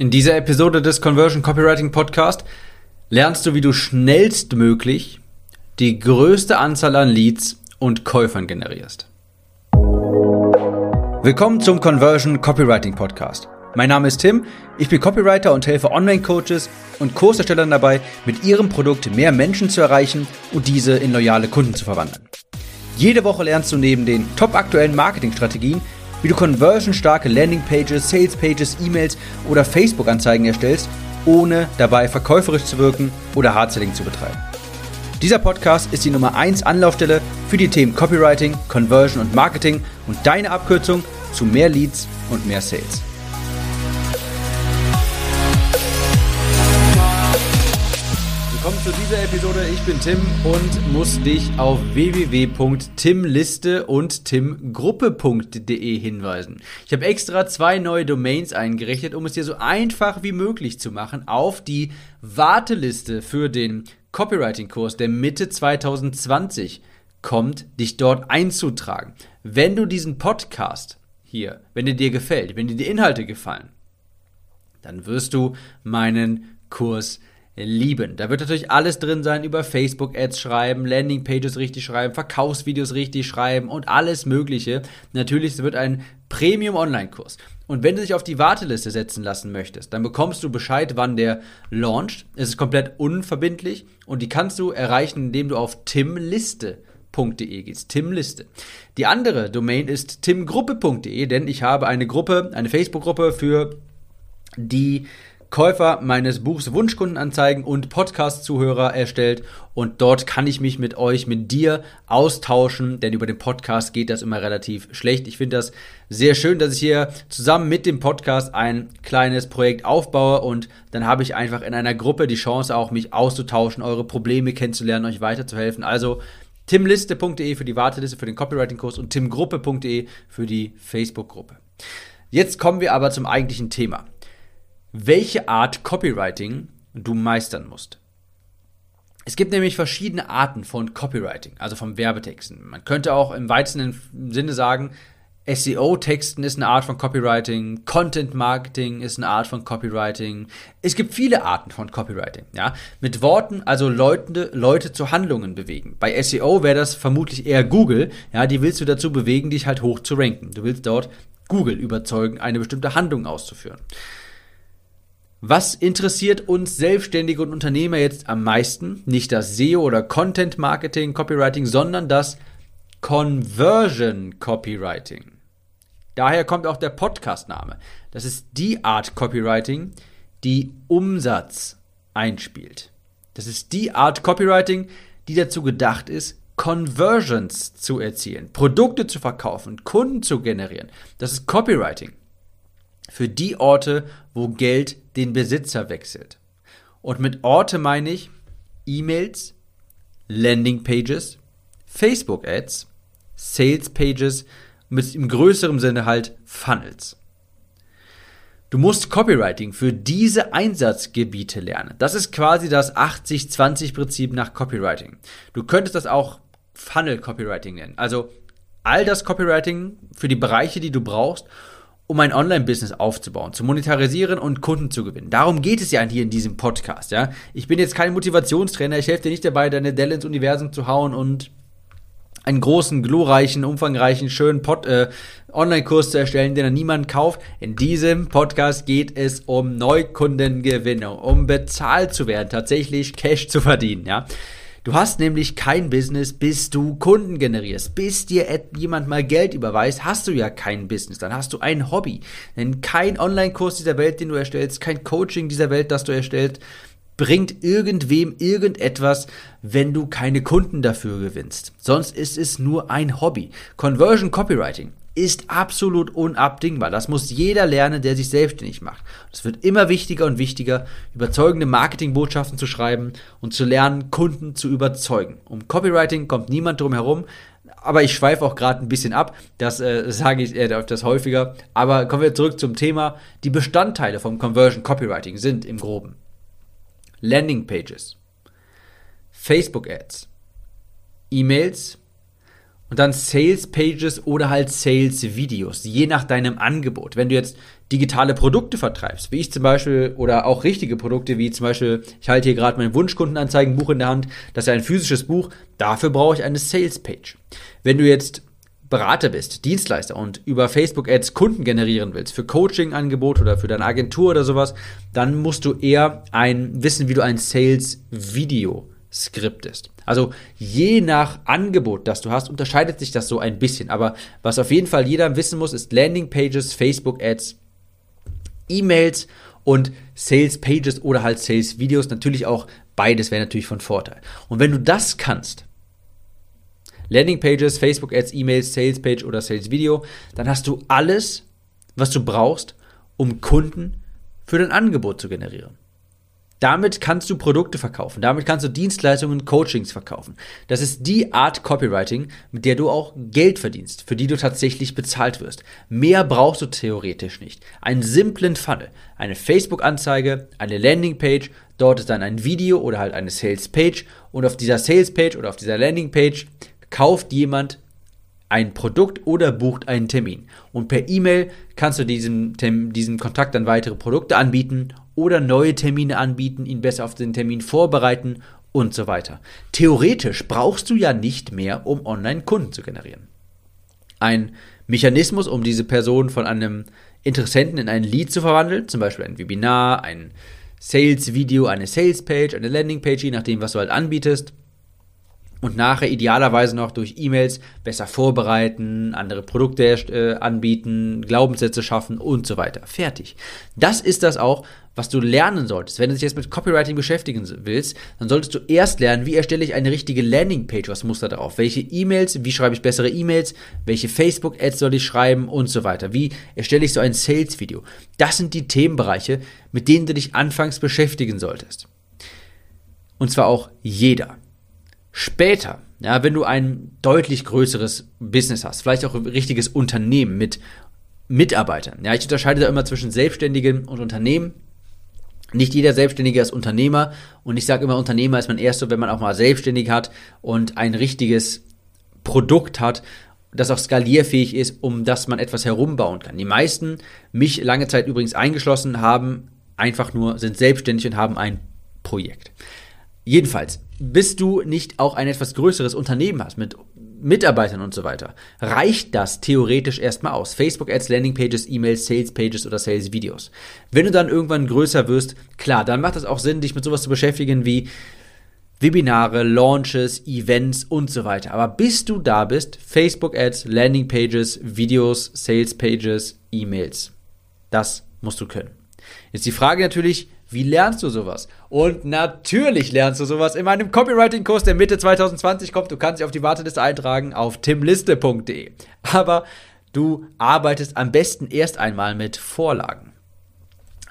In dieser Episode des Conversion Copywriting Podcast lernst du, wie du schnellstmöglich die größte Anzahl an Leads und Käufern generierst. Willkommen zum Conversion Copywriting Podcast. Mein Name ist Tim, ich bin Copywriter und helfe Online-Coaches und Kurserstellern dabei, mit ihrem Produkt mehr Menschen zu erreichen und diese in loyale Kunden zu verwandeln. Jede Woche lernst du neben den top aktuellen Marketingstrategien, wie du conversionstarke Landingpages, Salespages, E-Mails oder Facebook-Anzeigen erstellst, ohne dabei verkäuferisch zu wirken oder Hardselling zu betreiben. Dieser Podcast ist die Nummer 1 Anlaufstelle für die Themen Copywriting, Conversion und Marketing und deine Abkürzung zu mehr Leads und mehr Sales. Zu dieser Episode. Ich bin Tim und muss dich auf www.timliste und timgruppe.de hinweisen. Ich habe extra zwei neue Domains eingerichtet, um es dir so einfach wie möglich zu machen, auf die Warteliste für den Copywriting-Kurs, der Mitte 2020 kommt, dich dort einzutragen. Wenn du diesen Podcast hier, wenn er dir gefällt, wenn dir die Inhalte gefallen, dann wirst du meinen Kurs lieben. Da wird natürlich alles drin sein über Facebook-Ads schreiben, Landing-Pages richtig schreiben, Verkaufsvideos richtig schreiben und alles Mögliche. Natürlich, wird ein Premium-Online-Kurs. Und wenn du dich auf die Warteliste setzen lassen möchtest, dann bekommst du Bescheid, wann der launcht. Es ist komplett unverbindlich und die kannst du erreichen, indem du auf timliste.de gehst. Timliste. Die andere Domain ist timgruppe.de, denn ich habe eine Gruppe, eine Facebook-Gruppe für die Käufer meines Buchs Wunschkundenanzeigen und Podcast-Zuhörer erstellt und dort kann ich mich mit euch, mit dir austauschen, denn über den Podcast geht das immer relativ schlecht. Ich finde das sehr schön, dass ich hier zusammen mit dem Podcast ein kleines Projekt aufbaue und dann habe ich einfach in einer Gruppe die Chance auch mich auszutauschen, eure Probleme kennenzulernen, euch weiterzuhelfen. Also timliste.de für die Warteliste für den Copywriting-Kurs und timgruppe.de für die Facebook-Gruppe. Jetzt kommen wir aber zum eigentlichen Thema welche Art Copywriting du meistern musst. Es gibt nämlich verschiedene Arten von Copywriting, also von Werbetexten. Man könnte auch im weitesten Sinne sagen, SEO-Texten ist eine Art von Copywriting, Content Marketing ist eine Art von Copywriting. Es gibt viele Arten von Copywriting, ja. Mit Worten also Leute, Leute zu Handlungen bewegen. Bei SEO wäre das vermutlich eher Google, ja, die willst du dazu bewegen, dich halt hoch zu ranken. Du willst dort Google überzeugen, eine bestimmte Handlung auszuführen. Was interessiert uns Selbstständige und Unternehmer jetzt am meisten? Nicht das SEO oder Content Marketing, Copywriting, sondern das Conversion Copywriting. Daher kommt auch der Podcast-Name. Das ist die Art Copywriting, die Umsatz einspielt. Das ist die Art Copywriting, die dazu gedacht ist, Conversions zu erzielen, Produkte zu verkaufen, Kunden zu generieren. Das ist Copywriting für die Orte, wo Geld den Besitzer wechselt. Und mit Orte meine ich E-Mails, Landingpages, Facebook-Ads, Sales-Pages, mit im größeren Sinne halt Funnels. Du musst Copywriting für diese Einsatzgebiete lernen. Das ist quasi das 80-20-Prinzip nach Copywriting. Du könntest das auch Funnel Copywriting nennen. Also all das Copywriting für die Bereiche, die du brauchst, um ein Online-Business aufzubauen, zu monetarisieren und Kunden zu gewinnen. Darum geht es ja hier in diesem Podcast, ja. Ich bin jetzt kein Motivationstrainer, ich helfe dir nicht dabei, deine Delle ins Universum zu hauen und einen großen, glorreichen, umfangreichen, schönen Pod, äh, Online-Kurs zu erstellen, den dann niemand kauft. In diesem Podcast geht es um Neukundengewinnung, um bezahlt zu werden, tatsächlich Cash zu verdienen, ja. Du hast nämlich kein Business, bis du Kunden generierst. Bis dir jemand mal Geld überweist, hast du ja kein Business. Dann hast du ein Hobby. Denn kein Online-Kurs dieser Welt, den du erstellst, kein Coaching dieser Welt, das du erstellst, bringt irgendwem irgendetwas, wenn du keine Kunden dafür gewinnst. Sonst ist es nur ein Hobby. Conversion Copywriting ist absolut unabdingbar. Das muss jeder lernen, der sich selbstständig macht. Es wird immer wichtiger und wichtiger, überzeugende Marketingbotschaften zu schreiben und zu lernen, Kunden zu überzeugen. Um Copywriting kommt niemand drum herum. Aber ich schweife auch gerade ein bisschen ab, das äh, sage ich äh, das häufiger. Aber kommen wir zurück zum Thema. Die Bestandteile vom Conversion Copywriting sind im Groben Landing Pages, Facebook Ads, E-Mails und dann Sales Pages oder halt Sales Videos, je nach deinem Angebot. Wenn du jetzt digitale Produkte vertreibst, wie ich zum Beispiel, oder auch richtige Produkte, wie zum Beispiel, ich halte hier gerade mein Wunschkundenanzeigenbuch in der Hand, das ist ein physisches Buch, dafür brauche ich eine Sales Page. Wenn du jetzt Berater bist, Dienstleister und über Facebook Ads Kunden generieren willst für Coaching-Angebot oder für deine Agentur oder sowas, dann musst du eher ein wissen, wie du ein Sales Video skriptest. Also je nach Angebot, das du hast, unterscheidet sich das so ein bisschen. Aber was auf jeden Fall jeder wissen muss, ist Landing Pages, Facebook Ads, E-Mails und Sales Pages oder halt Sales Videos. Natürlich auch beides wäre natürlich von Vorteil. Und wenn du das kannst, Landing Pages, Facebook Ads, E-Mails, Sales Page oder Sales Video, dann hast du alles, was du brauchst, um Kunden für dein Angebot zu generieren. Damit kannst du Produkte verkaufen, damit kannst du Dienstleistungen, Coachings verkaufen. Das ist die Art Copywriting, mit der du auch Geld verdienst, für die du tatsächlich bezahlt wirst. Mehr brauchst du theoretisch nicht. Einen simplen Funnel, eine Facebook-Anzeige, eine Landingpage, dort ist dann ein Video oder halt eine Sales-Page und auf dieser Sales-Page oder auf dieser Landing-Page kauft jemand ein Produkt oder bucht einen Termin. Und per E-Mail kannst du diesem, diesem Kontakt dann weitere Produkte anbieten oder neue Termine anbieten, ihn besser auf den Termin vorbereiten und so weiter. Theoretisch brauchst du ja nicht mehr, um Online-Kunden zu generieren. Ein Mechanismus, um diese Person von einem Interessenten in ein Lead zu verwandeln, zum Beispiel ein Webinar, ein Sales-Video, eine Sales-Page, eine Landing-Page, je nachdem, was du halt anbietest und nachher idealerweise noch durch E-Mails besser vorbereiten, andere Produkte äh, anbieten, Glaubenssätze schaffen und so weiter. Fertig. Das ist das auch, was du lernen solltest. Wenn du dich jetzt mit Copywriting beschäftigen willst, dann solltest du erst lernen, wie erstelle ich eine richtige Landingpage, was muss da drauf? Welche E-Mails, wie schreibe ich bessere E-Mails, welche Facebook-Ads soll ich schreiben und so weiter. Wie erstelle ich so ein Sales-Video? Das sind die Themenbereiche, mit denen du dich anfangs beschäftigen solltest. Und zwar auch jeder. Später, ja, wenn du ein deutlich größeres Business hast, vielleicht auch ein richtiges Unternehmen mit Mitarbeitern. Ja, ich unterscheide da immer zwischen Selbstständigen und Unternehmen. Nicht jeder Selbstständige ist Unternehmer und ich sage immer, Unternehmer ist man erst so, wenn man auch mal selbstständig hat und ein richtiges Produkt hat, das auch skalierfähig ist, um das man etwas herumbauen kann. Die meisten, mich lange Zeit übrigens eingeschlossen, haben einfach nur, sind selbstständig und haben ein Projekt. Jedenfalls, bis du nicht auch ein etwas größeres Unternehmen hast mit Mitarbeitern und so weiter, reicht das theoretisch erstmal aus. Facebook Ads, Landing Pages, E-Mails, Sales Pages oder Sales Videos. Wenn du dann irgendwann größer wirst, klar, dann macht es auch Sinn, dich mit sowas zu beschäftigen wie Webinare, Launches, Events und so weiter. Aber bis du da bist, Facebook Ads, Landing Pages, Videos, Sales Pages, E-Mails. Das musst du können. Jetzt die Frage natürlich, wie lernst du sowas? Und natürlich lernst du sowas in meinem Copywriting-Kurs, der Mitte 2020 kommt. Du kannst dich auf die Warteliste eintragen auf timliste.de. Aber du arbeitest am besten erst einmal mit Vorlagen.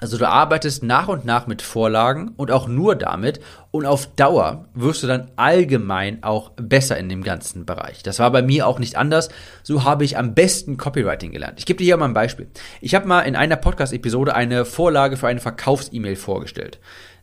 Also du arbeitest nach und nach mit Vorlagen und auch nur damit und auf Dauer wirst du dann allgemein auch besser in dem ganzen Bereich. Das war bei mir auch nicht anders. So habe ich am besten Copywriting gelernt. Ich gebe dir hier mal ein Beispiel. Ich habe mal in einer Podcast-Episode eine Vorlage für eine Verkaufs-E-Mail vorgestellt.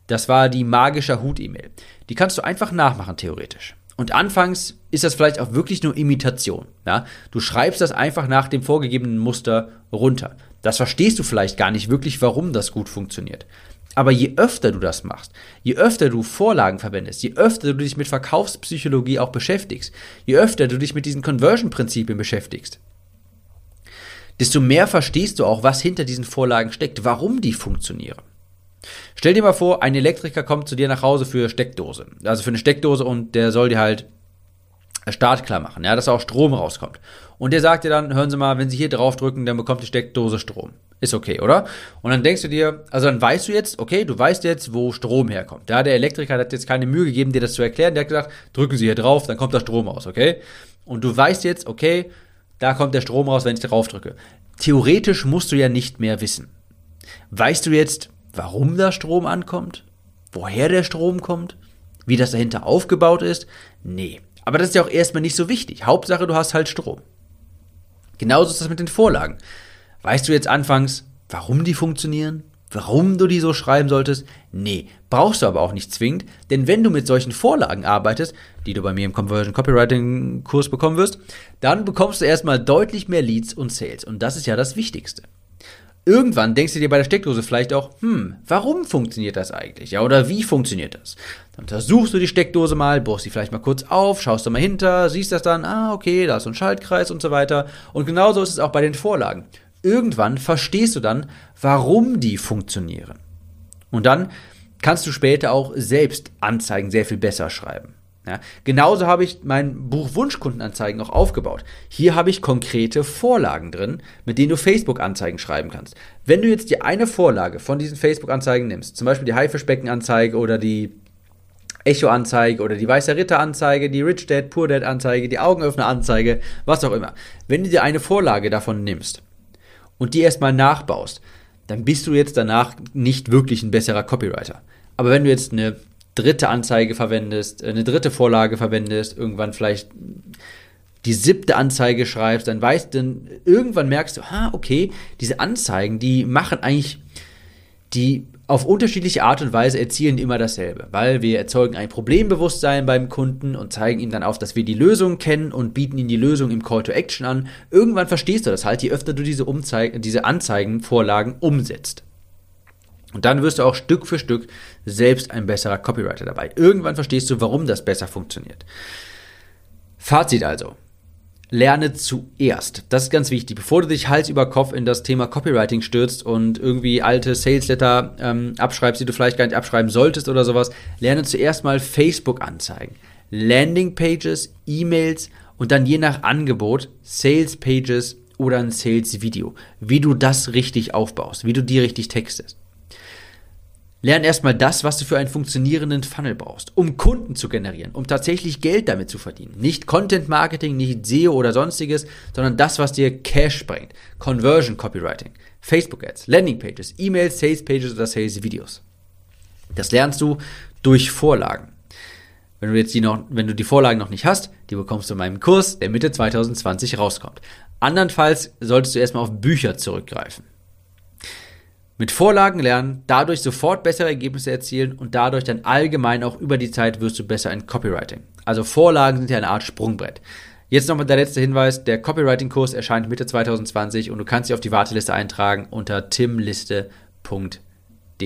Das war die magische Hut-E-Mail. Die kannst du einfach nachmachen, theoretisch. Und anfangs ist das vielleicht auch wirklich nur Imitation. Ja? Du schreibst das einfach nach dem vorgegebenen Muster runter. Das verstehst du vielleicht gar nicht wirklich, warum das gut funktioniert. Aber je öfter du das machst, je öfter du Vorlagen verwendest, je öfter du dich mit Verkaufspsychologie auch beschäftigst, je öfter du dich mit diesen Conversion-Prinzipien beschäftigst, desto mehr verstehst du auch, was hinter diesen Vorlagen steckt, warum die funktionieren. Stell dir mal vor, ein Elektriker kommt zu dir nach Hause für Steckdose. Also für eine Steckdose und der soll dir halt startklar machen, ja, dass auch Strom rauskommt. Und der sagt dir dann, hören Sie mal, wenn Sie hier drauf drücken, dann bekommt die Steckdose Strom. Ist okay, oder? Und dann denkst du dir, also dann weißt du jetzt, okay, du weißt jetzt, wo Strom herkommt. Ja, der Elektriker hat jetzt keine Mühe gegeben, dir das zu erklären. Der hat gesagt, drücken Sie hier drauf, dann kommt da Strom raus, okay? Und du weißt jetzt, okay, da kommt der Strom raus, wenn ich drauf drücke. Theoretisch musst du ja nicht mehr wissen. Weißt du jetzt, warum da Strom ankommt? Woher der Strom kommt? Wie das dahinter aufgebaut ist? Nee. Aber das ist ja auch erstmal nicht so wichtig. Hauptsache, du hast halt Strom. Genauso ist das mit den Vorlagen. Weißt du jetzt anfangs, warum die funktionieren? warum du die so schreiben solltest? Nee, brauchst du aber auch nicht zwingend, denn wenn du mit solchen Vorlagen arbeitest, die du bei mir im Conversion Copywriting Kurs bekommen wirst, dann bekommst du erstmal deutlich mehr Leads und Sales und das ist ja das Wichtigste. Irgendwann denkst du dir bei der Steckdose vielleicht auch, hm, warum funktioniert das eigentlich? Ja, oder wie funktioniert das? Dann untersuchst du die Steckdose mal, bohrst sie vielleicht mal kurz auf, schaust da mal hinter, siehst das dann, ah, okay, da ist so ein Schaltkreis und so weiter. Und genauso ist es auch bei den Vorlagen. Irgendwann verstehst du dann, warum die funktionieren. Und dann kannst du später auch selbst Anzeigen sehr viel besser schreiben. Ja, genauso habe ich mein Buch Wunschkundenanzeigen auch aufgebaut. Hier habe ich konkrete Vorlagen drin, mit denen du Facebook-Anzeigen schreiben kannst. Wenn du jetzt die eine Vorlage von diesen Facebook-Anzeigen nimmst, zum Beispiel die Haifischbecken-Anzeige oder die Echo-Anzeige oder die Weiße Ritter-Anzeige, die Rich Dad, Poor Dad-Anzeige, die Augenöffner-Anzeige, was auch immer. Wenn du dir eine Vorlage davon nimmst und die erstmal nachbaust, dann bist du jetzt danach nicht wirklich ein besserer Copywriter. Aber wenn du jetzt eine dritte Anzeige verwendest, äh, eine dritte Vorlage verwendest, irgendwann vielleicht die siebte Anzeige schreibst, dann weißt du, irgendwann merkst du, ha, okay, diese Anzeigen, die machen eigentlich, die auf unterschiedliche Art und Weise erzielen immer dasselbe, weil wir erzeugen ein Problembewusstsein beim Kunden und zeigen ihm dann auf, dass wir die Lösung kennen und bieten ihm die Lösung im Call to Action an. Irgendwann verstehst du das halt, je öfter du diese, Umzeig diese Anzeigenvorlagen umsetzt. Und dann wirst du auch Stück für Stück selbst ein besserer Copywriter dabei. Irgendwann verstehst du, warum das besser funktioniert. Fazit also. Lerne zuerst. Das ist ganz wichtig. Bevor du dich Hals über Kopf in das Thema Copywriting stürzt und irgendwie alte Sales Letter ähm, abschreibst, die du vielleicht gar nicht abschreiben solltest oder sowas, lerne zuerst mal Facebook-Anzeigen, Landing-Pages, E-Mails und dann je nach Angebot Sales-Pages oder ein Sales-Video. Wie du das richtig aufbaust, wie du die richtig textest. Lern erstmal das, was du für einen funktionierenden Funnel brauchst, um Kunden zu generieren, um tatsächlich Geld damit zu verdienen. Nicht Content Marketing, nicht SEO oder sonstiges, sondern das, was dir Cash bringt. Conversion Copywriting, Facebook Ads, Landing Pages, E-Mails, Sales Pages oder Sales Videos. Das lernst du durch Vorlagen. Wenn du jetzt die noch, wenn du die Vorlagen noch nicht hast, die bekommst du in meinem Kurs, der Mitte 2020 rauskommt. Andernfalls solltest du erstmal auf Bücher zurückgreifen. Mit Vorlagen lernen, dadurch sofort bessere Ergebnisse erzielen und dadurch dann allgemein auch über die Zeit wirst du besser in Copywriting. Also Vorlagen sind ja eine Art Sprungbrett. Jetzt nochmal der letzte Hinweis, der Copywriting-Kurs erscheint Mitte 2020 und du kannst dich auf die Warteliste eintragen unter timliste.de.